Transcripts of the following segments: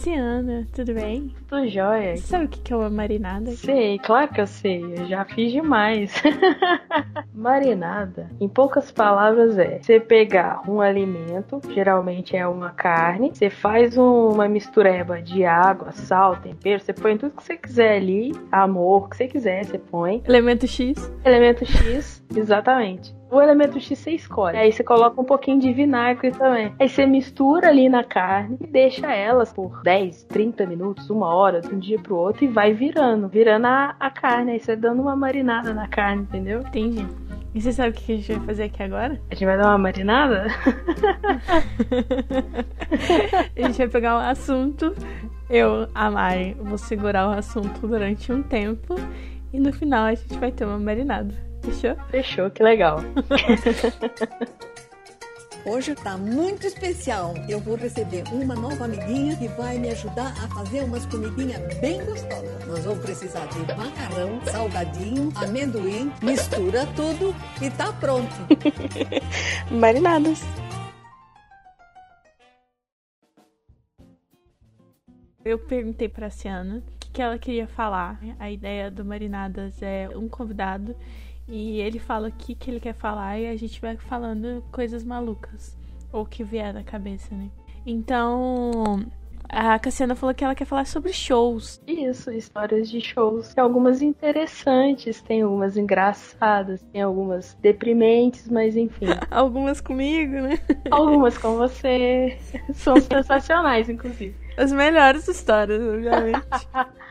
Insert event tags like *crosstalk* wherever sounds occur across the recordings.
Ciana, tudo bem? Tudo jóia. Você sabe o que é uma marinada? Sei, claro que eu sei. Eu já fiz demais. *laughs* marinada, em poucas palavras, é você pegar um alimento, geralmente é uma carne, você faz uma mistureba de água, sal, tempero, você põe tudo que você quiser ali, amor, o que você quiser, você põe. Elemento X? Elemento X, *laughs* exatamente. O elemento X você escolhe. Aí você coloca um pouquinho de vinagre também. Aí você mistura ali na carne e deixa elas por 10, 30 minutos, uma hora, de um dia pro outro e vai virando. Virando a, a carne. Aí você dando uma marinada na carne, entendeu? Entendi. E você sabe o que a gente vai fazer aqui agora? A gente vai dar uma marinada? *laughs* a gente vai pegar um assunto. Eu, a Mari, vou segurar o assunto durante um tempo. E no final a gente vai ter uma marinada. Fechou? Fechou, que legal. *laughs* Hoje tá muito especial. Eu vou receber uma nova amiguinha que vai me ajudar a fazer umas comidinhas bem gostosas. Nós vamos precisar de macarrão, salgadinho, amendoim, mistura tudo e tá pronto. *laughs* Marinadas. Eu perguntei pra Ciana o que, que ela queria falar. A ideia do Marinadas é um convidado e ele fala o que, que ele quer falar e a gente vai falando coisas malucas. Ou que vier na cabeça, né? Então, a Cassiana falou que ela quer falar sobre shows. Isso, histórias de shows. Tem algumas interessantes, tem algumas engraçadas, tem algumas deprimentes, mas enfim. *laughs* algumas comigo, né? Algumas com você. São sensacionais, inclusive. As melhores histórias, obviamente. *laughs*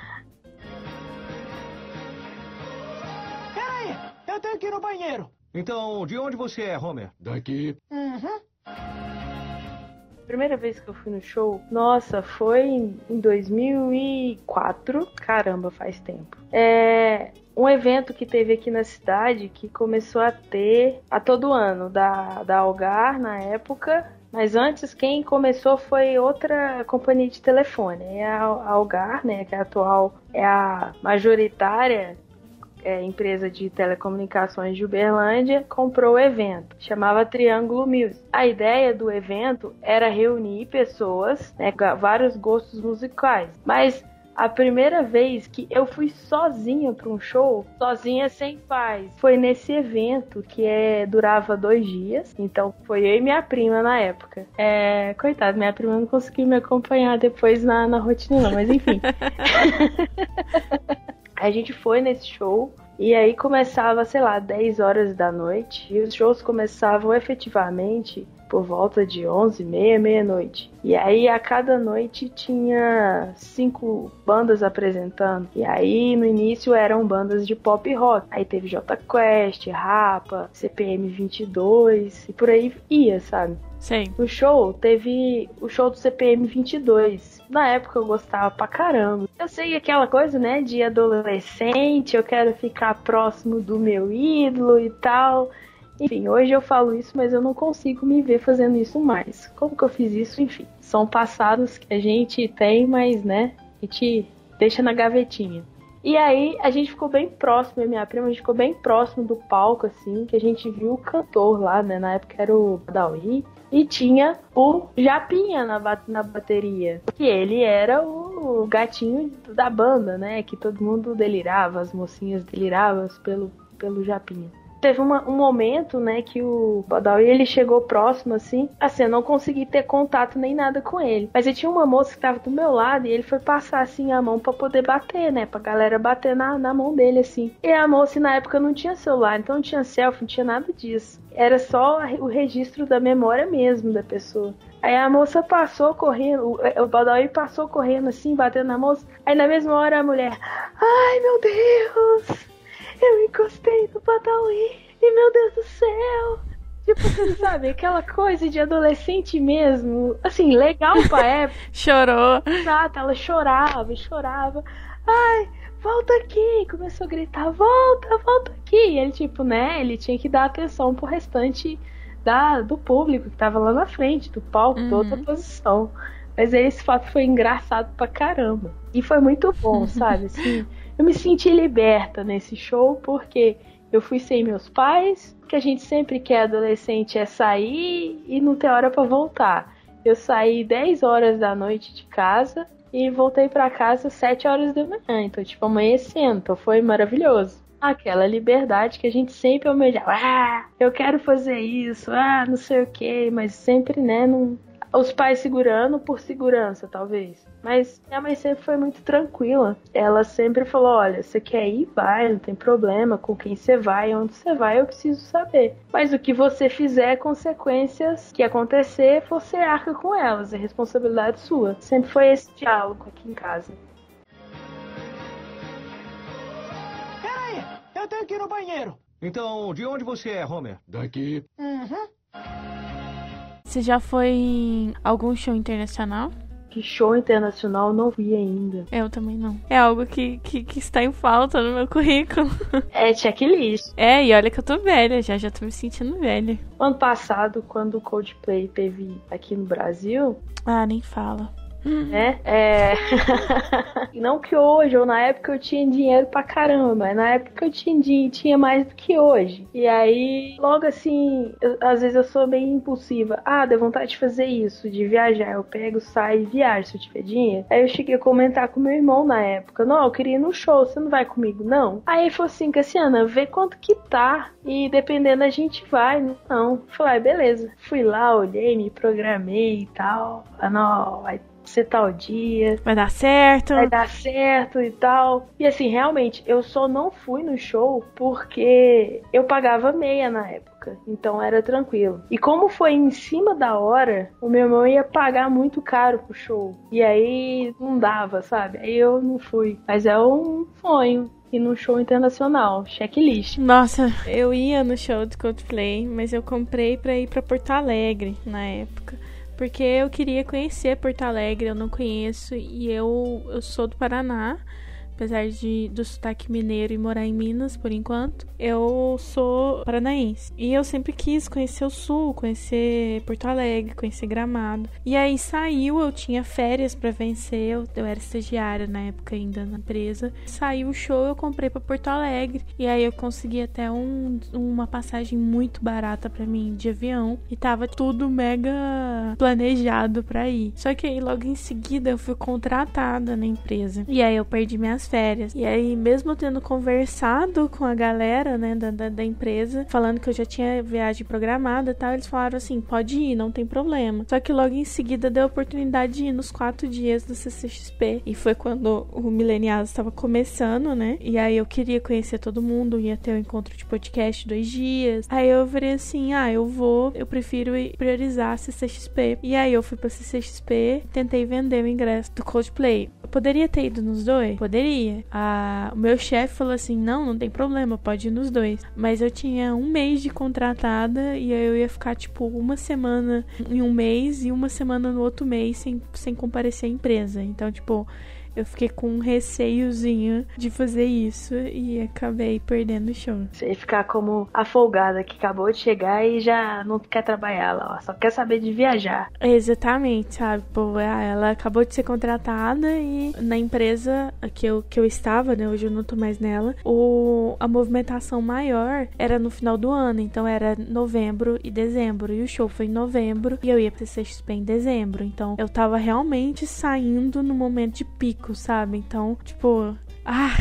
Eu tenho que ir no banheiro. Então, de onde você é, Homer? Daqui. Uhum. Primeira vez que eu fui no show, nossa, foi em 2004. Caramba, faz tempo. É um evento que teve aqui na cidade que começou a ter a todo ano, da, da Algar na época. Mas antes, quem começou foi outra companhia de telefone. É a Algar, né? Que é a atual é a majoritária é, empresa de telecomunicações de Uberlândia, comprou o evento. Chamava Triângulo Music. A ideia do evento era reunir pessoas, né, vários gostos musicais. Mas a primeira vez que eu fui sozinha para um show, sozinha sem pais, foi nesse evento que é, durava dois dias. Então foi eu e minha prima na época. É, coitado, minha prima não conseguiu me acompanhar depois na, na rotina, não, mas enfim. *laughs* A gente foi nesse show e aí começava, sei lá, 10 horas da noite. E os shows começavam efetivamente por volta de 11, meia, meia-noite. E aí a cada noite tinha cinco bandas apresentando. E aí no início eram bandas de pop rock. Aí teve J Quest, Rapa, CPM 22 e por aí ia, sabe? Sim. O show teve o show do CPM 22. Na época eu gostava pra caramba. Eu sei aquela coisa, né, de adolescente, eu quero ficar próximo do meu ídolo e tal. Enfim, hoje eu falo isso, mas eu não consigo me ver fazendo isso mais. Como que eu fiz isso? Enfim, são passados que a gente tem, mas, né, a gente deixa na gavetinha. E aí a gente ficou bem próximo, minha prima, a gente ficou bem próximo do palco, assim, que a gente viu o cantor lá, né? Na época era o Dawi. E tinha o Japinha na, na bateria. Que ele era o gatinho da banda, né? Que todo mundo delirava, as mocinhas deliravam pelo, pelo Japinha teve uma, um momento, né, que o Badawi ele chegou próximo assim, assim, eu não consegui ter contato nem nada com ele. Mas eu tinha uma moça que tava do meu lado e ele foi passar assim a mão para poder bater, né, pra galera bater na, na mão dele assim. E a moça na época não tinha celular, então não tinha selfie, não tinha nada disso. Era só o registro da memória mesmo da pessoa. Aí a moça passou correndo, o, o Badawi passou correndo assim, batendo na moça. Aí na mesma hora a mulher, ai meu Deus, eu encostei no Badawi e meu Deus do céu. Tipo, *laughs* sabe, aquela coisa de adolescente mesmo. Assim, legal pra época. *laughs* Chorou. Exato, ela chorava e chorava. Ai, volta aqui. Começou a gritar, volta, volta aqui. E ele, tipo, né, ele tinha que dar atenção pro restante da, do público que tava lá na frente, do palco, uhum. toda a posição. Mas esse fato foi engraçado pra caramba. E foi muito bom, *laughs* sabe? Assim, eu me senti liberta nesse show porque eu fui sem meus pais, que a gente sempre quer adolescente é sair e não ter hora para voltar. Eu saí 10 horas da noite de casa e voltei para casa às 7 horas da manhã. Então, tipo, amanhecendo. Então foi maravilhoso aquela liberdade que a gente sempre almejava. Ah, eu quero fazer isso, ah, não sei o que, mas sempre, né, os pais segurando por segurança, talvez. Mas minha mãe sempre foi muito tranquila. Ela sempre falou: olha, você quer ir, vai, não tem problema. Com quem você vai, onde você vai, eu preciso saber. Mas o que você fizer, consequências que acontecer, você arca com elas. É responsabilidade sua. Sempre foi esse diálogo aqui em casa. Peraí, eu tenho que ir no banheiro. Então, de onde você é, Homer? Daqui. Uhum. Você já foi em algum show internacional? Que show internacional não vi ainda. Eu também não. É algo que, que, que está em falta no meu currículo. É checklist. É, e olha que eu tô velha, já já tô me sentindo velha. Ano passado, quando o Coldplay teve aqui no Brasil, Ah, nem fala. Né? É... *laughs* não que hoje, ou na época eu tinha dinheiro pra caramba, mas na época eu tinha, tinha mais do que hoje. E aí, logo assim, eu- às vezes eu sou bem impulsiva. Ah, deu vontade de fazer isso, de viajar. Eu pego, saio e viajo se eu tiver dinheiro. Aí eu cheguei a comentar com meu irmão na época. Não, eu queria ir no show, você não vai comigo, não? Aí ele falou assim, Cassiana, vê quanto que tá. E dependendo a gente vai. Não. Eu Falei, ah, beleza. Fui lá, olhei, me programei e tal. Ah, não, vai ser tal dia Vai dar certo. vai dar certo e tal. E assim, realmente, eu só não fui no show porque eu pagava meia na época. Então era tranquilo. E como foi em cima da hora, o meu irmão ia pagar muito caro pro show. E aí não dava, sabe? Aí eu não fui. Mas é um sonho. Ir num show internacional, checklist. Nossa, eu ia no show do Coldplay, mas eu comprei pra ir pra Porto Alegre na época. Porque eu queria conhecer Porto Alegre, eu não conheço e eu, eu sou do Paraná. Apesar de do sotaque mineiro e morar em Minas por enquanto, eu sou paranaense. E eu sempre quis conhecer o sul, conhecer Porto Alegre, conhecer Gramado. E aí saiu, eu tinha férias pra vencer, eu, eu era estagiária na época ainda na empresa. Saiu o show, eu comprei pra Porto Alegre. E aí eu consegui até um, uma passagem muito barata pra mim de avião. E tava tudo mega planejado pra ir. Só que aí logo em seguida eu fui contratada na empresa. E aí eu perdi minhas férias. E aí, mesmo tendo conversado com a galera, né, da, da, da empresa, falando que eu já tinha viagem programada e tal, eles falaram assim: pode ir, não tem problema. Só que logo em seguida deu a oportunidade de ir nos quatro dias do CCXP. E foi quando o Milenials estava começando, né? E aí eu queria conhecer todo mundo, ia ter o um encontro de podcast dois dias. Aí eu falei assim: ah, eu vou, eu prefiro ir priorizar a CCXP. E aí eu fui pra CCXP, tentei vender o ingresso do Coldplay. Poderia ter ido nos dois? Poderia. A, o meu chefe falou assim: não, não tem problema, pode ir nos dois. Mas eu tinha um mês de contratada e eu ia ficar, tipo, uma semana em um mês e uma semana no outro mês sem, sem comparecer à empresa. Então, tipo. Eu fiquei com um receiozinho de fazer isso e acabei perdendo o show. Você ficar como a folgada que acabou de chegar e já não quer trabalhar lá, ó, só quer saber de viajar. Exatamente, sabe? Pô, ah, ela acabou de ser contratada e na empresa que eu, que eu estava, né? Hoje eu não tô mais nela. O, a movimentação maior era no final do ano, então era novembro e dezembro. E o show foi em novembro e eu ia pra CXP em dezembro. Então eu tava realmente saindo no momento de pico, sabe? Então, tipo, ah,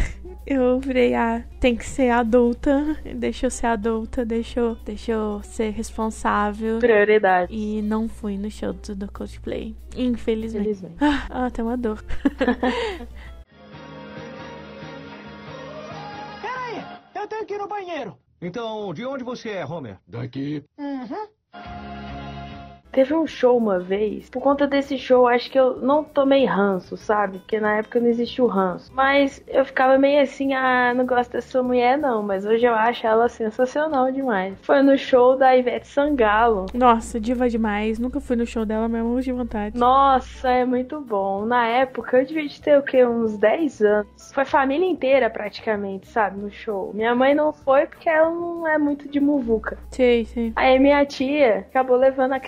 eu virei, ah, tem que ser adulta, deixa eu ser adulta, deixa eu, deixa eu ser responsável. Prioridade. E não fui no show do, do Coldplay. Infelizmente. Felizmente. Ah, ah, tem uma dor. *laughs* Peraí, eu tenho que ir no banheiro. Então, de onde você é, Homer? Daqui. Uhum. Teve um show uma vez, por conta desse show, acho que eu não tomei ranço, sabe? Porque na época não existia o ranço. Mas eu ficava meio assim, ah, não gosto dessa mulher não, mas hoje eu acho ela sensacional demais. Foi no show da Ivete Sangalo. Nossa, diva demais. Nunca fui no show dela, mas morro de vontade. Nossa, é muito bom. Na época eu devia de ter o quê? Uns 10 anos. Foi família inteira praticamente, sabe? No show. Minha mãe não foi porque ela não é muito de muvuca. Sei, sei. Aí minha tia acabou levando a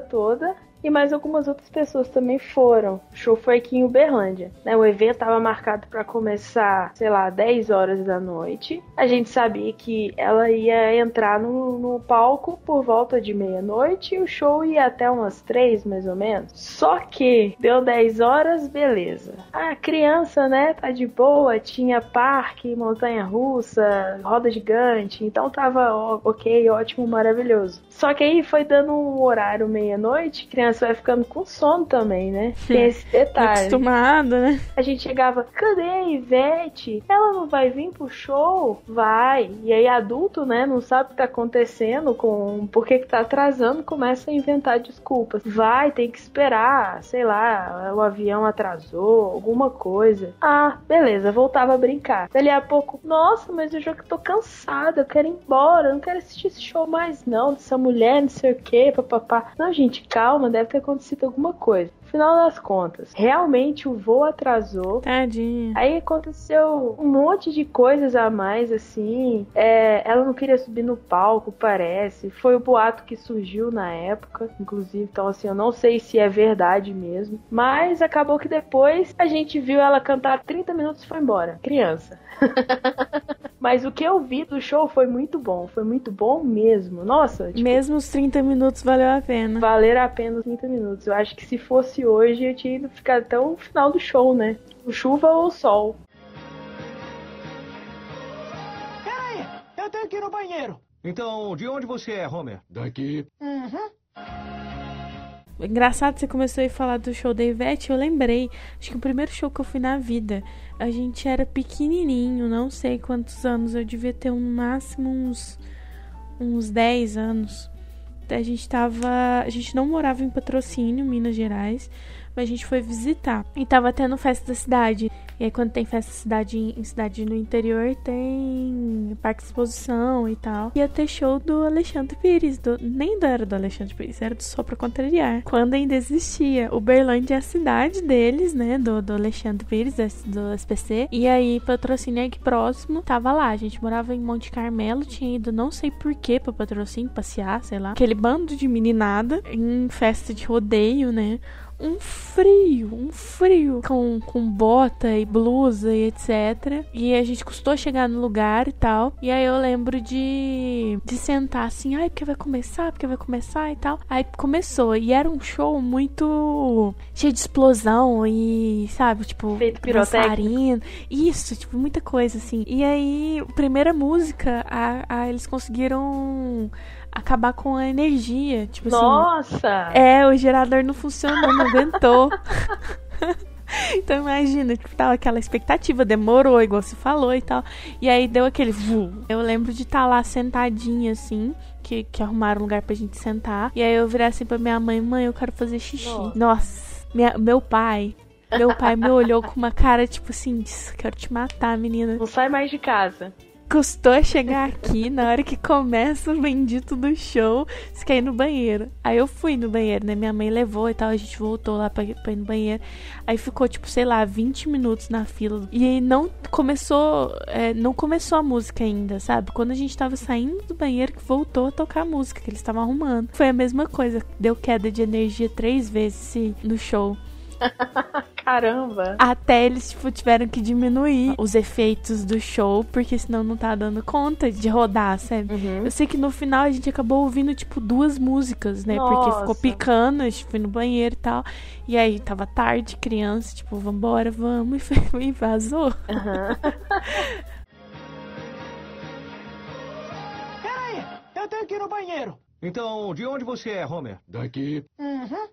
toda. E mais algumas outras pessoas também foram. O show foi aqui em Uberlândia. Né? O evento estava marcado para começar, sei lá, 10 horas da noite. A gente sabia que ela ia entrar no, no palco por volta de meia-noite e o show ia até umas 3 mais ou menos. Só que deu 10 horas, beleza. A criança, né, tá de boa, tinha parque, montanha russa, roda gigante, então tava ok, ótimo, maravilhoso. Só que aí foi dando um horário meia-noite, criança vai ficando com sono também, né? *laughs* Tem esse detalhe. Acostumada, né? A gente chegava, cadê a Ivete? Ela não vai vir pro show? Vai. E aí adulto, né, não sabe o que tá acontecendo com por que que tá atrasando, começa a inventar desculpas. Vai, tem que esperar, sei lá, o avião atrasou, alguma coisa. Ah, beleza, voltava a brincar. Dali a pouco, nossa, mas eu já tô cansada, eu quero ir embora, eu não quero assistir esse show mais não, dessa mulher, não sei o que, papapá. Não, gente, calma, deve ter acontecido alguma coisa. Final das contas, realmente o voo atrasou. Tadinha. Aí aconteceu um monte de coisas a mais, assim. É, ela não queria subir no palco, parece. Foi o boato que surgiu na época, inclusive. Então, assim, eu não sei se é verdade mesmo. Mas acabou que depois a gente viu ela cantar 30 minutos e foi embora. Criança. *laughs* Mas o que eu vi do show foi muito bom. Foi muito bom mesmo. Nossa. Tipo, mesmo os 30 minutos valeu a pena. Valer a pena os 30 minutos. Eu acho que se fosse hoje, eu tinha ido ficar até o final do show, né? O chuva ou o sol. Peraí, eu tenho que ir no banheiro. Então, de onde você é, Homer? Daqui. Uhum. Engraçado, você começou a falar do show da Ivete, eu lembrei. Acho que o primeiro show que eu fui na vida, a gente era pequenininho, não sei quantos anos, eu devia ter no máximo uns, uns 10 anos. A gente tava. A gente não morava em patrocínio, Minas Gerais, a gente foi visitar. E tava tendo festa da cidade. E aí, quando tem festa cidade em cidade no interior, tem parque de exposição e tal. Ia ter show do Alexandre Pires. Do, nem era do Alexandre Pires, era do Só Pra Contrariar. Quando ainda existia. Uberlândia é a cidade deles, né? Do, do Alexandre Pires, do SPC. E aí, patrocínio aqui próximo, tava lá. A gente morava em Monte Carmelo, tinha ido não sei porquê pra patrocínio, passear, sei lá. Aquele bando de meninada em festa de rodeio, né? Um frio, um frio, com, com bota e blusa e etc. E a gente custou chegar no lugar e tal. E aí eu lembro de, de sentar assim, ai, porque vai começar, porque vai começar e tal. Aí começou, e era um show muito cheio de explosão e, sabe, tipo, Feito pirotécnico. Isso, tipo, muita coisa assim. E aí, primeira música, a, a, eles conseguiram acabar com a energia. Tipo Nossa! assim. É, o gerador não funcionou, não aguentou. *laughs* então imagina, tipo, tava aquela expectativa, demorou, igual você falou e tal. E aí deu aquele. Eu lembro de estar tá lá sentadinha assim. Que, que arrumaram um lugar pra gente sentar. E aí eu virei assim pra minha mãe, mãe, eu quero fazer xixi. Nossa, Nossa minha, meu pai. Meu pai me olhou com uma cara tipo assim, quero te matar, menina. Não sai mais de casa custou chegar aqui na hora que começa o bendito do show, você quer ir no banheiro. Aí eu fui no banheiro, né? Minha mãe levou e tal, a gente voltou lá pra, pra ir no banheiro. Aí ficou, tipo, sei lá, 20 minutos na fila. E aí não começou, é, não começou a música ainda, sabe? Quando a gente tava saindo do banheiro, que voltou a tocar a música que eles estavam arrumando. Foi a mesma coisa, deu queda de energia três vezes no show. *laughs* Caramba! Até eles, tipo, tiveram que diminuir os efeitos do show, porque senão não tá dando conta de rodar, sabe? Uhum. Eu sei que no final a gente acabou ouvindo, tipo, duas músicas, né? Nossa. Porque ficou picando, a gente foi no banheiro e tal. E aí tava tarde, criança, tipo, vambora, vamos, e, *laughs* foi, e vazou. Uhum. Peraí, eu tenho que ir no banheiro. Então, de onde você é, Homer? Daqui. Uhum.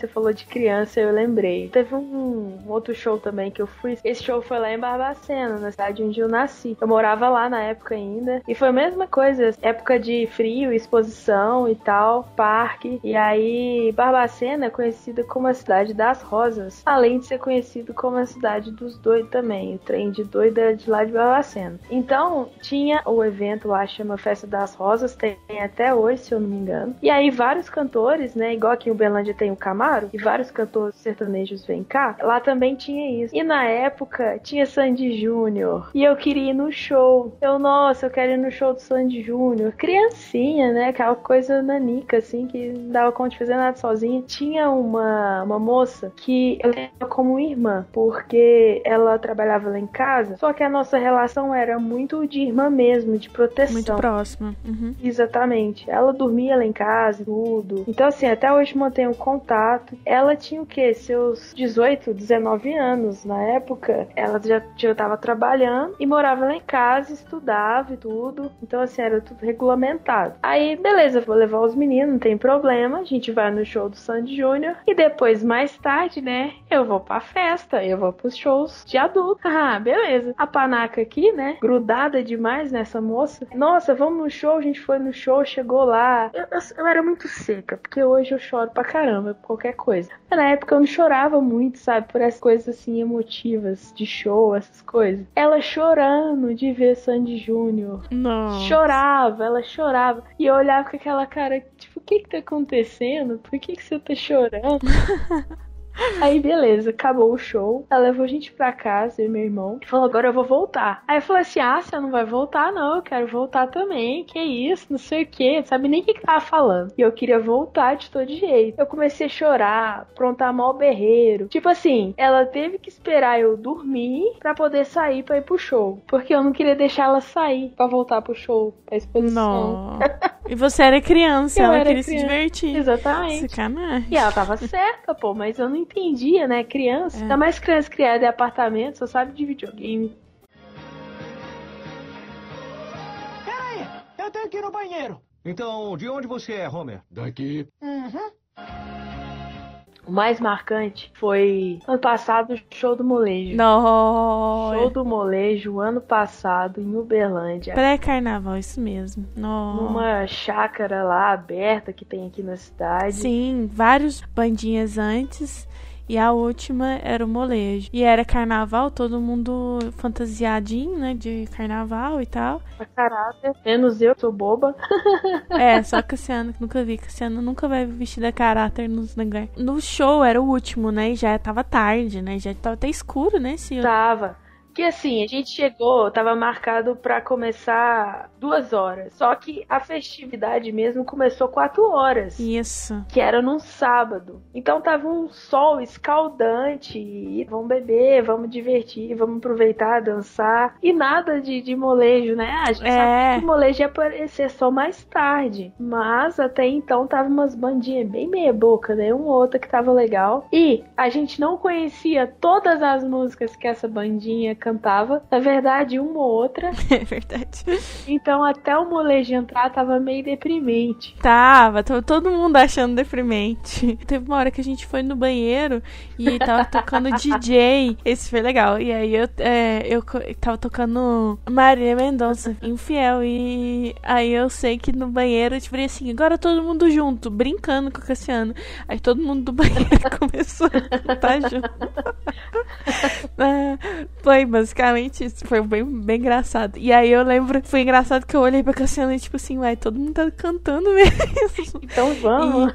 Você falou de criança, eu lembrei. Teve um outro show também que eu fui. Esse show foi lá em Barbacena, na cidade onde eu nasci. Eu morava lá na época ainda. E foi a mesma coisa. Época de frio, exposição e tal, parque. E aí, Barbacena é conhecida como a cidade das rosas. Além de ser conhecido como a cidade dos doidos também. O trem de doida é de lá de Barbacena. Então, tinha o evento lá, chama Festa das Rosas. Tem até hoje, se eu não me engano. E aí, vários cantores, né? Igual aqui em Uberlândia tem o Camargo Amaro e vários cantores sertanejos vêm cá, lá também tinha isso. E na época tinha Sandy Júnior. E eu queria ir no show. Eu, nossa, eu quero ir no show do Sandy Júnior. Criancinha, né? Aquela coisa nanica, assim, que não dava conta de fazer nada sozinha. Tinha uma, uma moça que eu lembro como irmã, porque ela trabalhava lá em casa, só que a nossa relação era muito de irmã mesmo, de proteção. Muito próxima. Uhum. Exatamente. Ela dormia lá em casa, tudo. Então, assim, até hoje mantenho contato. Ela tinha o quê? Seus 18, 19 anos na época. Ela já, já tava trabalhando e morava lá em casa, estudava e tudo. Então, assim, era tudo regulamentado. Aí, beleza, vou levar os meninos, não tem problema. A gente vai no show do Sandy Júnior. E depois, mais tarde, né, eu vou pra festa, eu vou pros shows de adulto. *laughs* Ah, beleza. A panaca aqui, né, grudada demais nessa moça. Nossa, vamos no show, a gente foi no show, chegou lá. Eu, eu, eu era muito seca, porque hoje eu choro pra caramba por qualquer coisa. Mas na época eu não chorava muito, sabe, por essas coisas assim emotivas de show, essas coisas. Ela chorando de ver Sandy Júnior. Não. Chorava, ela chorava. E eu olhava com aquela cara, tipo, o que que tá acontecendo? Por que que você tá chorando? *laughs* Aí, beleza, acabou o show. Ela levou a gente pra casa, eu e meu irmão. E falou, agora eu vou voltar. Aí eu falei assim: ah, você não vai voltar, não. Eu quero voltar também. Que isso, não sei o que. Não sabe nem o que, que tava falando. E eu queria voltar de todo jeito. Eu comecei a chorar, aprontar mal berreiro. Tipo assim, ela teve que esperar eu dormir pra poder sair pra ir pro show. Porque eu não queria deixar ela sair pra voltar pro show, pra exposição. Não. *laughs* E você era criança, Eu ela era queria se criança. divertir. Exatamente. Sacanagem. E ela tava certa, pô, mas eu não entendia, né? Criança. É. Ainda mais criança criada em apartamento, só sabe de videogame. Peraí, eu tenho que ir no banheiro. Então, de onde você é, Homer? Daqui. Uhum. O mais marcante foi ano passado o show do molejo. Não. Show do molejo ano passado em Uberlândia. Pré-carnaval, isso mesmo. Não. Numa chácara lá aberta que tem aqui na cidade. Sim, vários bandinhas antes. E a última era o molejo. E era carnaval, todo mundo fantasiadinho, né? De carnaval e tal. Pra caráter. Menos eu, sou boba. É, *laughs* só Cassiano, que nunca vi. Cassiano nunca vai vestir a caráter nos lugares. No show era o último, né? E já tava tarde, né? Já tava até escuro, né? Se Tava. Que assim, a gente chegou, tava marcado pra começar duas horas. Só que a festividade mesmo começou quatro horas. Isso. que era num sábado. Então tava um sol escaldante. E vamos beber, vamos divertir, vamos aproveitar, dançar. E nada de, de molejo, né? A gente É. sabe que o molejo ia aparecer só mais tarde. Mas até então tava umas bandinhas bem meia boca, né? Uma ou outra que tava legal. E a gente não conhecia todas as músicas que essa bandinha cantava. Na verdade, uma ou outra. *laughs* É verdade. Então até o molejo entrar tava meio deprimente. Tava, tava todo mundo achando deprimente. Teve uma hora que a gente foi no banheiro e tava tocando *laughs* DJ. Esse foi legal. E aí eu, é, eu tava tocando Maria Mendonça, infiel. E aí eu sei que no banheiro eu falei assim: agora todo mundo junto, brincando com o Cassiano. Aí todo mundo do banheiro *laughs* começou a cantar junto. É, foi basicamente isso. Foi bem, bem engraçado. E aí eu lembro, foi engraçado que eu olhei pra Cassiano e tipo assim, ué, todo mundo tá cantando mesmo. *laughs* Então vamos.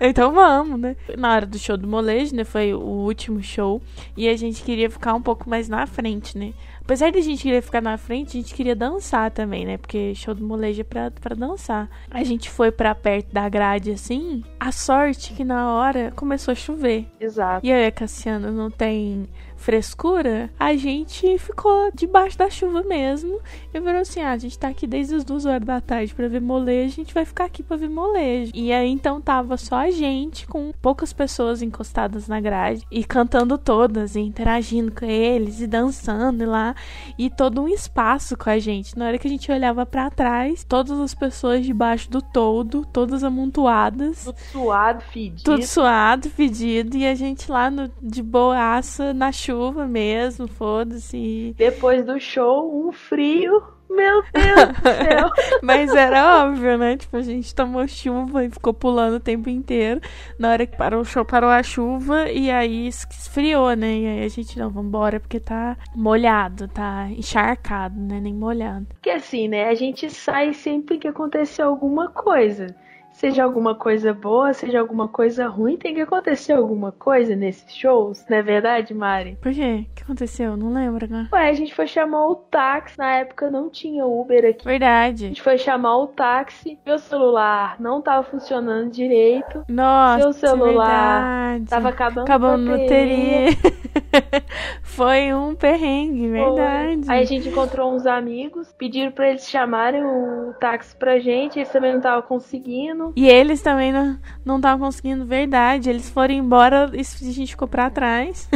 Então vamos, né? Na hora do show do molejo, né? Foi o último show. E a gente queria ficar um pouco mais na frente, né? Apesar de a gente querer ficar na frente, a gente queria dançar também, né? Porque show do molejo é pra, pra dançar. A gente foi pra perto da grade, assim. A sorte que na hora começou a chover. Exato. E aí, Cassiano, não tem frescura? A gente ficou debaixo da chuva mesmo. Eu falei assim: ah, a gente tá aqui desde as duas horas da tarde pra ver molejo, a gente vai ficar aqui pra ver molejo. E aí então tava só a gente, com poucas pessoas encostadas na grade, e cantando todas, e interagindo com eles, e dançando e lá, e todo um espaço com a gente. Na hora que a gente olhava pra trás, todas as pessoas debaixo do toldo, todas amontoadas. Tudo suado, fedido. Tudo suado, fedido, e a gente lá no, de boaça, na chuva mesmo, foda-se. Depois do show, um frio. Meu Deus do *laughs* céu. Mas era óbvio, né? Tipo, a gente tomou chuva e ficou pulando o tempo inteiro. Na hora que parou o show, parou a chuva e aí es- esfriou, né? E aí a gente, não, vambora, porque tá molhado, tá encharcado, né? Nem molhado. Porque assim, né? A gente sai sempre que acontecer alguma coisa. Seja alguma coisa boa, seja alguma coisa ruim, tem que acontecer alguma coisa nesses shows, não é verdade, Mari? Por quê? O que aconteceu? Não lembro, né? Ué, a gente foi chamar o táxi, na época não tinha Uber aqui. A Verdade. gente foi chamar o táxi, meu celular não tava funcionando direito, Nossa, Seu celular verdade. tava acabando Acabando a no bateria. *laughs* *laughs* Foi um perrengue, verdade. Aí a gente encontrou uns amigos, pediram pra eles chamarem o táxi pra gente, eles também não estavam conseguindo. E eles também não não estavam conseguindo, verdade. Eles foram embora e a gente ficou pra trás.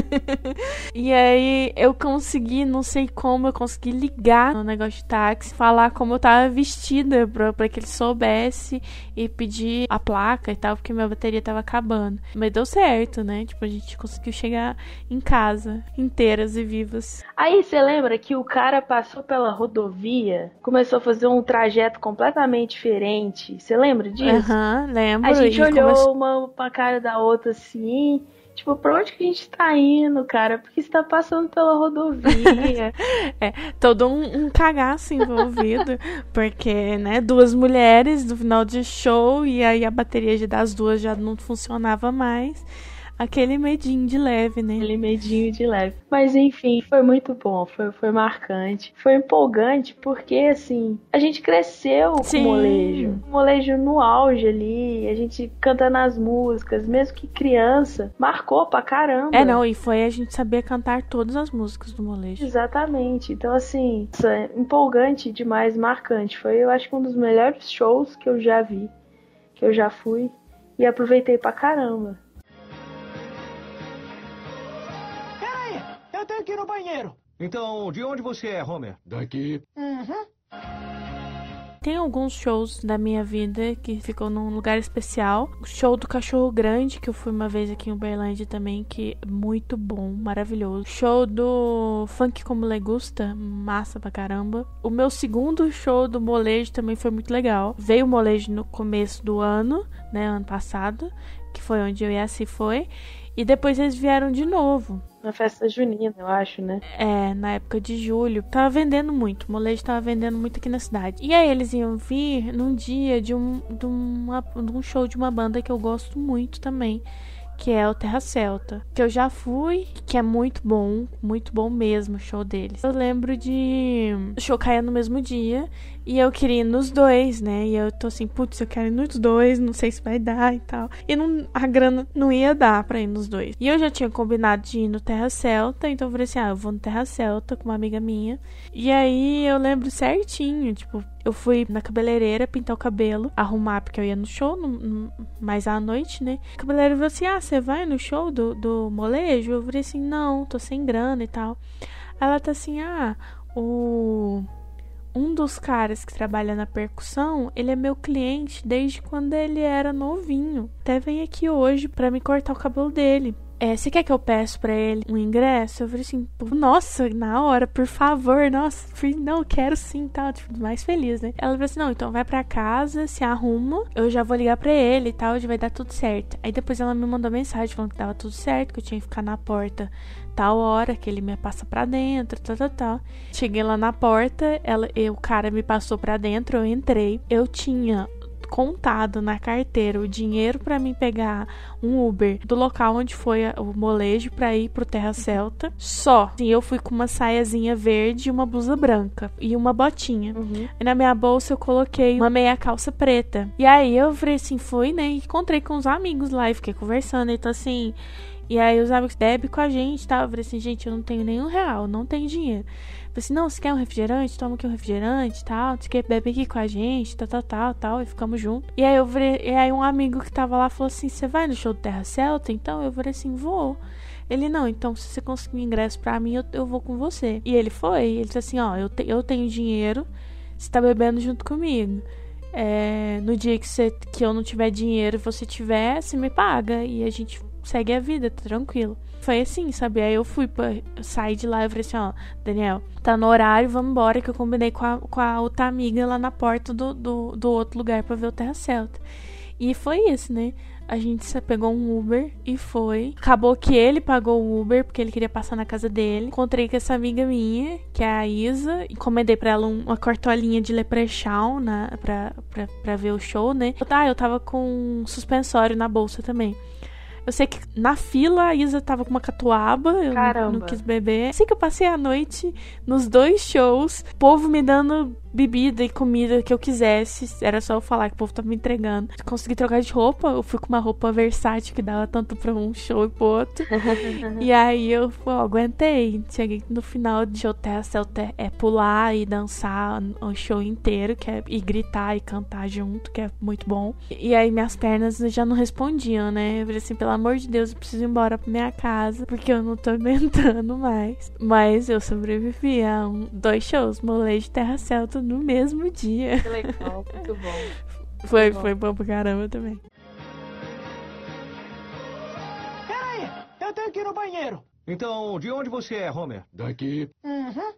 *laughs* e aí eu consegui, não sei como, eu consegui ligar no negócio de táxi, falar como eu tava vestida pra, pra que ele soubesse e pedir a placa e tal, porque minha bateria tava acabando. Mas deu certo, né? Tipo, a gente conseguiu chegar em casa, inteiras e vivas. Aí você lembra que o cara passou pela rodovia, começou a fazer um trajeto completamente diferente. Você lembra disso? Aham, lembro. A gente olhou começou- uma pra cara da outra assim. Tipo, pra onde que a gente tá indo, cara? Porque você tá passando pela rodovia. *laughs* todo um, um cagaço envolvido, *laughs* porque, né, duas mulheres no final de show e aí a bateria de- das duas já não funcionava mais. Aquele medinho de leve, né? Aquele medinho de leve. Mas enfim, foi muito bom, foi, foi marcante. Foi empolgante porque, assim, a gente cresceu com Sim. o molejo. O molejo no auge ali, a gente cantando as músicas, mesmo que criança, marcou pra caramba. É, não, e foi a gente saber cantar todas as músicas do molejo. Exatamente. Então, assim, é empolgante demais, marcante. Foi, eu acho que um dos melhores shows que eu já vi, que eu já fui. E aproveitei pra caramba. Eu tenho que ir no banheiro. Então, de onde você é, Homer? Daqui. Tem alguns shows da minha vida que ficam num lugar especial. O show do Cachorro Grande, que eu fui uma vez aqui em Uberlândia também, que é muito bom, maravilhoso. Show do Funk Como Le Gusta, massa pra caramba. O meu segundo show do Molejo também foi muito legal. Veio o Molejo no começo do ano, né, ano passado, que foi onde eu e a Si foi. E depois eles vieram de novo. Na festa junina, eu acho, né? É, na época de julho. Tava vendendo muito. O molejo tava vendendo muito aqui na cidade. E aí eles iam vir num dia de um, de, uma, de um show de uma banda que eu gosto muito também. Que é o Terra Celta. Que eu já fui, que é muito bom. Muito bom mesmo o show deles. Eu lembro de. O show caia no mesmo dia. E eu queria ir nos dois, né? E eu tô assim, putz, eu quero ir nos dois, não sei se vai dar e tal. E não, a grana não ia dar pra ir nos dois. E eu já tinha combinado de ir no Terra Celta, então eu falei assim: ah, eu vou no Terra Celta com uma amiga minha. E aí eu lembro certinho, tipo, eu fui na cabeleireira pintar o cabelo, arrumar, porque eu ia no show, no, no- mais à noite, né? A cabeleireira falou assim: ah, você vai no show do, do molejo? Eu falei assim: não, tô sem grana e tal. Ela tá assim: ah, o um dos caras que trabalha na percussão, ele é meu cliente desde quando ele era novinho. Até vem aqui hoje pra me cortar o cabelo dele. É, você quer que eu peço pra ele um ingresso? Eu falei assim, nossa, na hora, por favor, nossa, não, quero sim, tal, tipo, mais feliz, né? Ela falou assim, não, então vai pra casa, se arruma, eu já vou ligar pra ele e tal, vai dar tudo certo. Aí depois ela me mandou mensagem falando que tava tudo certo, que eu tinha que ficar na porta tal hora, que ele me passa pra dentro, tal, tal, tal. Cheguei lá na porta, ela, eu, o cara me passou pra dentro, eu entrei, eu tinha contado na carteira o dinheiro pra mim pegar um Uber do local onde foi o molejo pra ir pro Terra Celta. Só. E eu fui com uma saiazinha verde e uma blusa branca e uma botinha. E na minha bolsa eu coloquei uma meia calça preta. E aí eu falei assim, fui, né? E encontrei com os amigos lá e fiquei conversando. Então assim. E aí os amigos bebe com a gente tal. Eu falei assim, gente, eu não tenho nenhum real, não tenho dinheiro. Eu falei assim, não, você quer um refrigerante? Toma aqui um refrigerante tal. Você quer bebe aqui com a gente, tal, tal, tal, tal. E ficamos juntos. E aí eu falei, e aí um amigo que tava lá falou assim, você vai no show do Terra Celta? Então eu falei assim, vou. Ele, não, então se você conseguir ingresso pra mim, eu, eu vou com você. E ele foi, ele disse assim, ó, eu, te- eu tenho dinheiro, você tá bebendo junto comigo. É, no dia que, você, que eu não tiver dinheiro você tiver, você me paga. E a gente segue a vida, tá tranquilo. Foi assim, sabe? Aí eu fui, pra, eu saí de lá e falei assim, ó, Daniel, tá no horário, vamos embora, que eu combinei com a, com a outra amiga lá na porta do, do, do outro lugar pra ver o Terra Celta. E foi isso, né? A gente pegou um Uber e foi. Acabou que ele pagou o Uber porque ele queria passar na casa dele. Encontrei com essa amiga minha, que é a Isa, encomendei pra ela uma cartolinha de Leprechaun na, pra, pra, pra ver o show, né? Ah, eu tava com um suspensório na bolsa também. Eu sei que na fila a Isa tava com uma catuaba, eu não, não quis beber. Sei que eu passei a noite nos dois shows, povo me dando bebida e comida que eu quisesse. Era só eu falar que o povo tava me entregando. Consegui trocar de roupa, eu fui com uma roupa versátil que dava tanto pra um show e pro outro. *laughs* e aí eu pô, aguentei. Cheguei no final de show testa é pular e dançar o show inteiro, que é e gritar e cantar junto, que é muito bom. E aí minhas pernas já não respondiam, né? Eu falei assim, pelo amor de Deus, eu preciso ir embora pra minha casa, porque eu não tô *laughs* aguentando mais. Mas eu sobrevivi a um, dois shows, molejo e terra celta no mesmo dia. Que legal, muito bom. *laughs* Foi, bom. foi bom pra caramba também. Peraí, eu tenho que ir no banheiro. Então, de onde você é, Homer? Daqui. Uhum.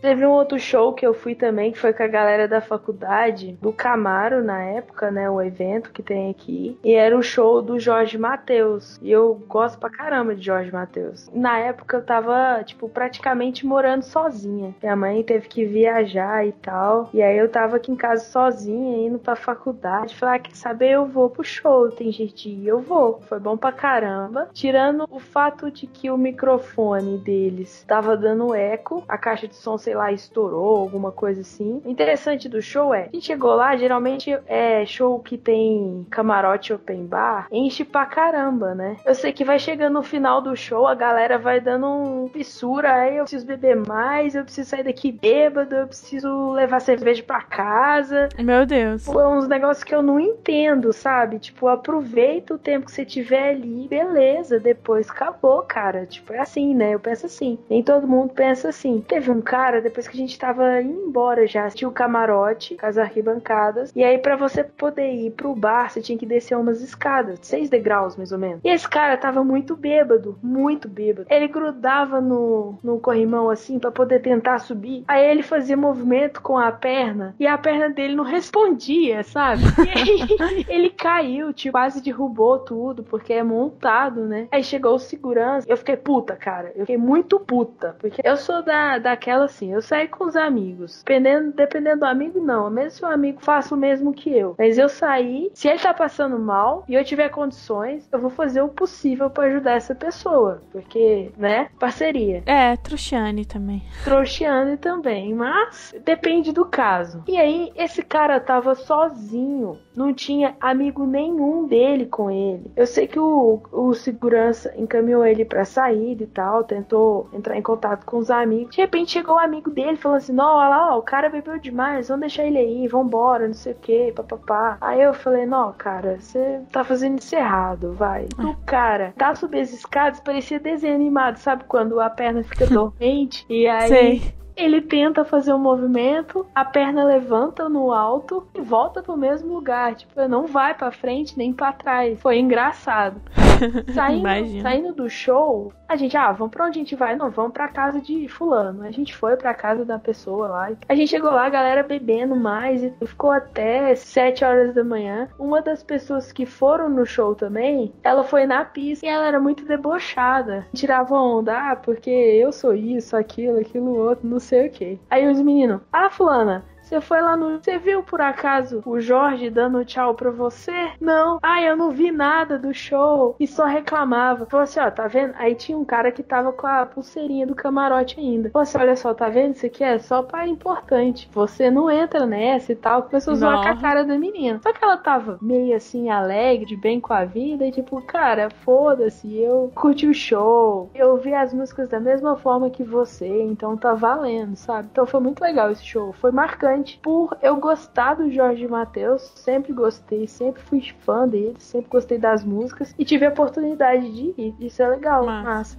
Teve um outro show que eu fui também, que foi com a galera da faculdade, do Camaro na época, né? O evento que tem aqui. E era o show do Jorge Matheus. E eu gosto pra caramba de Jorge Matheus. Na época eu tava, tipo, praticamente morando sozinha. Minha mãe teve que viajar e tal. E aí eu tava aqui em casa sozinha, indo pra faculdade. Falei, ah, quer saber? Eu vou pro show. Tem gente ir, eu vou. Foi bom pra caramba. Tirando o fato de que o microfone deles tava dando eco, a caixa de som, sei lá, estourou, alguma coisa assim. O interessante do show é, a gente chegou lá, geralmente é show que tem camarote open bar, enche pra caramba, né? Eu sei que vai chegando no final do show, a galera vai dando um fissura, aí eu preciso beber mais, eu preciso sair daqui bêbado, eu preciso levar cerveja pra casa. Meu Deus. Pô, é uns negócios que eu não entendo, sabe? Tipo, aproveita o tempo que você tiver ali, beleza, depois acabou, cara. Tipo, é assim, né? Eu penso assim. Nem todo mundo pensa assim. Teve um cara, depois que a gente tava indo embora já, tinha o camarote, com as arquibancadas, e aí pra você poder ir pro bar, você tinha que descer umas escadas, seis degraus mais ou menos. E esse cara tava muito bêbado, muito bêbado. Ele grudava no, no corrimão assim pra poder tentar subir, aí ele fazia movimento com a perna, e a perna dele não respondia, sabe? E aí *laughs* ele caiu, tipo, quase derrubou tudo, porque é montado, né? Aí chegou o segurança, eu fiquei puta, cara. Eu fiquei muito puta, porque eu sou da, daquela assim, eu saí com os amigos. Dependendo, dependendo do amigo, não. Mesmo se o amigo faça o mesmo que eu. Mas eu saí, se ele tá passando mal e eu tiver condições, eu vou fazer o possível pra ajudar essa pessoa. Porque, né? Parceria. É, Truxiane também. Trouxiane também, mas depende do caso. E aí, esse cara tava sozinho, não tinha amigo nenhum dele com ele. Eu sei que o, o segurança encaminhou ele pra saída e tal, tentou entrar em contato com os amigos. De repente chegou o amigo dele falando assim: Não, olha lá, ó, o cara bebeu demais, vamos deixar ele aí, vambora, não sei o que, papapá. Aí eu falei: Não, cara, você tá fazendo isso errado, vai. O cara tá subindo as escadas, parecia desenho animado, sabe? Quando a perna fica *laughs* dormente e aí. Sei. Ele tenta fazer um movimento, a perna levanta no alto e volta pro mesmo lugar. Tipo, não vai pra frente nem pra trás. Foi engraçado. *laughs* Saindo, saindo do show, a gente, ah, vamos pra onde a gente vai? Não, vamos pra casa de fulano. A gente foi pra casa da pessoa lá. A gente chegou lá, a galera bebendo mais e ficou até 7 horas da manhã. Uma das pessoas que foram no show também, ela foi na pista e ela era muito debochada. Tirava onda, ah, porque eu sou isso, aquilo, aquilo outro, não sei o que. Aí os meninos, ah, fulana, você foi lá no. Você viu por acaso o Jorge dando tchau pra você? Não. Ai, eu não vi nada do show. E só reclamava. Falou assim: ó, tá vendo? Aí tinha um cara que tava com a pulseirinha do camarote ainda. Falou assim: olha só, tá vendo? Isso aqui é só pra importante. Você não entra nessa e tal. Começou a zoar com a cara da menina. Só que ela tava meio assim, alegre, de bem com a vida. E tipo, cara, foda-se. Eu curti o show. Eu ouvi as músicas da mesma forma que você. Então tá valendo, sabe? Então foi muito legal esse show. Foi marcante por eu gostar do Jorge Matheus. Sempre gostei, sempre fui fã dele, sempre gostei das músicas e tive a oportunidade de ir. Isso é legal, Massa. massa.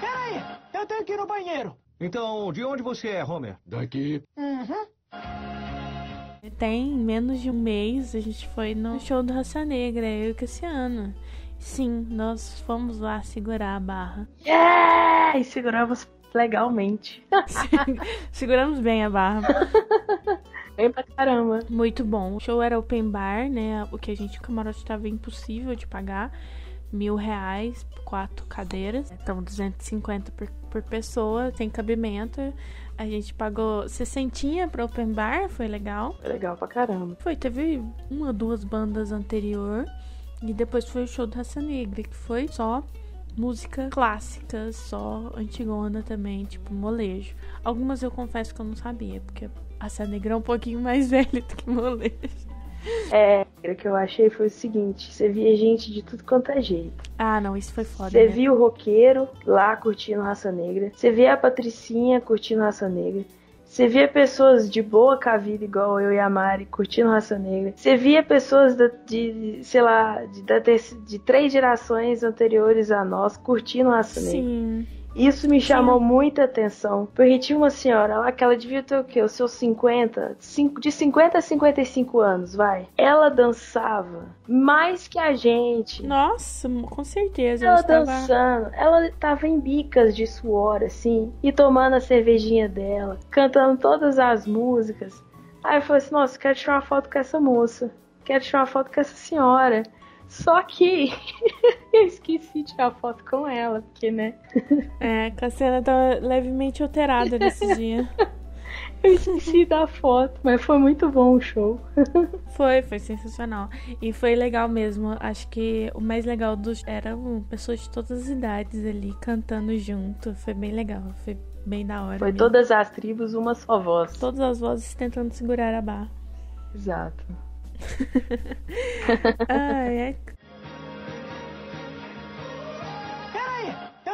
Peraí, eu tenho que ir no banheiro. Então, de onde você é, Homer? Daqui. Uhum. Tem menos de um mês a gente foi no show do Raça Negra, eu e Cassiano. Sim, nós fomos lá segurar a barra. Yeah! E seguramos legalmente. *laughs* Seguramos bem a barra. *laughs* Bem pra caramba. Muito bom. O show era open bar, né? O que a gente, o camarote estava impossível de pagar. Mil reais, quatro cadeiras. Então, 250 por, por pessoa, sem cabimento. A gente pagou 60 pra open bar, foi legal. Foi legal pra caramba. Foi, teve uma, duas bandas anterior. E depois foi o show do Raça Negra, que foi só música clássica, só antigona também, tipo molejo. Algumas eu confesso que eu não sabia, porque Raça Negra é um pouquinho mais *laughs* velho do que molejo. É, o que eu achei foi o seguinte: você via gente de tudo quanto é jeito. Ah, não, isso foi foda. Você né? via o roqueiro lá curtindo Raça Negra. Você via a Patricinha curtindo Raça Negra. Você via pessoas de boa com a vida, igual eu e a Mari, curtindo Raça Negra. Você via pessoas da- de, sei lá, de, terci- de três gerações anteriores a nós curtindo Raça Negra. Sim. Isso me chamou muita atenção. Porque tinha uma senhora lá que ela devia ter o quê? Os seus 50, cinco- de 50 a 55 anos, vai. Ela dançava mais que a gente. Nossa, com certeza. Ela estava... dançando, ela tava em bicas de suor, assim, e tomando a cervejinha dela, cantando todas as músicas. Aí eu falei assim, nossa, quero tirar uma foto com essa moça, quero tirar uma foto com essa senhora. Só que *laughs* eu esqueci de tirar foto com ela, porque, né, É, Cassiana tá levemente alterada nesse *laughs* dia. eu esqueci da foto, mas foi muito bom o show. Foi, foi sensacional. E foi legal mesmo. Acho que o mais legal dos eram pessoas de todas as idades ali cantando junto. Foi bem legal. Foi bem da hora. Foi mesmo. todas as tribos, uma só voz. Todas as vozes tentando segurar a barra. Exato. *laughs* Ai, ai.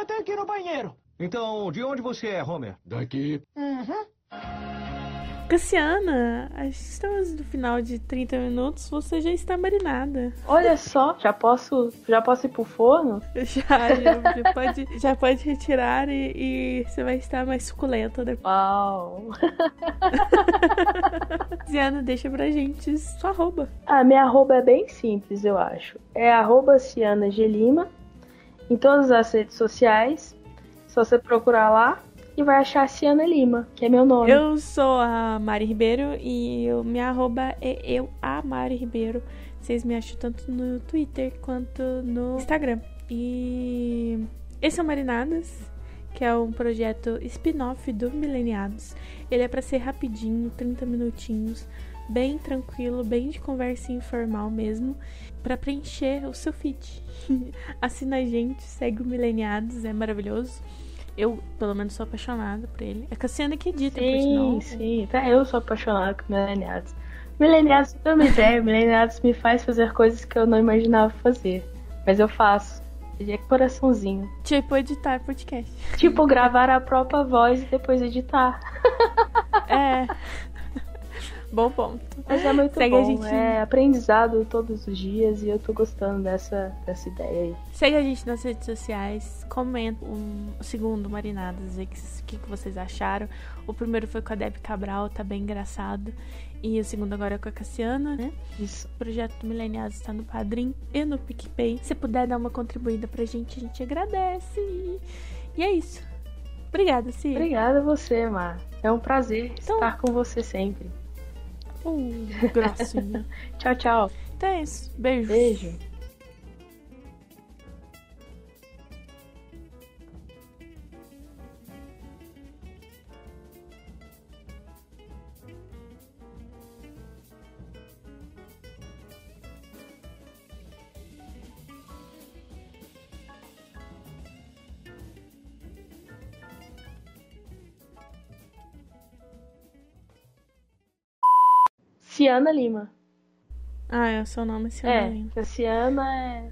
Eu tenho que ir no banheiro. Então, de onde você é, Homer? Daqui. Cassiana, acho que estamos no final de 30 minutos. Você já está marinada. Olha só, já posso, já posso ir pro forno? Já, *laughs* já, já pode, já pode retirar e, e você vai estar mais suculenta depois. Uau! *laughs* Cassiana, deixa pra gente sua arroba. A minha arroba é bem simples, eu acho. É arroba Ciana G. Em todas as redes sociais. Só você procurar lá e vai achar Ciana Lima, que é meu nome. Eu sou a Mari Ribeiro e o minha arroba é eu, a Mari Ribeiro. Vocês me acham tanto no Twitter quanto no Instagram. E esse é o Marinadas, que é um projeto spin-off do Mileniados. Ele é pra ser rapidinho, 30 minutinhos, bem tranquilo, bem de conversa informal mesmo, pra preencher o seu feed. *laughs* Assina a gente, segue o Mileniados, é maravilhoso. Eu, pelo menos, sou apaixonada por ele. É a Cassiana que edita, por Sim, sinal. sim. Até eu sou apaixonada por Mileniados. Mileniados, pra uma ideia, Mileniados me faz fazer coisas que eu não imaginava fazer. Mas eu faço. Ele é coraçãozinho. Tipo, editar podcast. Tipo, gravar a própria voz e depois editar. É. *laughs* Bom ponto. Mas é muito Segue a bom. gente- É aprendizado todos os dias e eu tô gostando dessa, dessa ideia aí. Segue a gente nas redes sociais, comenta um, o segundo Marinadas, o que, que, vocês acharam. O primeiro foi com a Deb Cabral, tá bem engraçado. E o segundo agora é com a Cassiana, né? Isso. O projeto do está no Padrim e no PicPay. Se puder dar uma contribuída pra gente, a gente agradece. E é isso. Obrigada, Cia. Obrigada a você, Mar. É um prazer Então- estar com você sempre. Uh, *laughs* gracinha. Tchau, tchau. então é isso. Beijo. Beijo. Ciana Lima. Ah, é o seu nome, é nome. É, a Ciana é.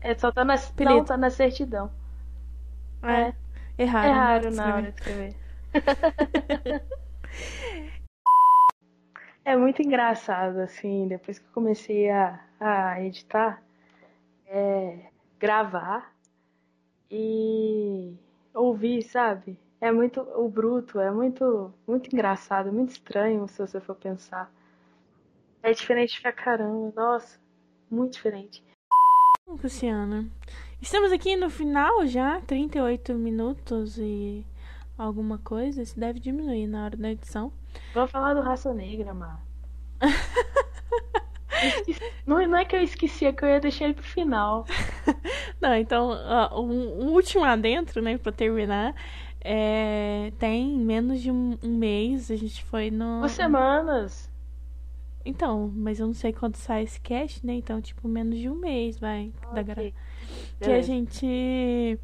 É só tá na. Apelido. Não, tá na certidão. É. Erraram. É raro de na hora de escrever. *laughs* é muito engraçado, assim, depois que eu comecei a, a editar, é, gravar e ouvir, sabe? É muito. O bruto é muito, muito engraçado, muito estranho se você for pensar. É diferente pra caramba, nossa, muito diferente. Luciana, estamos aqui no final já, 38 minutos e alguma coisa. Isso deve diminuir na hora da edição. Vamos falar do Raça Negra, Mar. *laughs* não, não é que eu esqueci, é que eu ia deixar ele pro final. *laughs* Não, então, ó, um, um último adentro, né, pra terminar. É, tem menos de um, um mês, a gente foi no. Duas semanas. Então, mas eu não sei quando sai esse cast, né? Então, tipo, menos de um mês, vai. da gra... Ok. Que a gente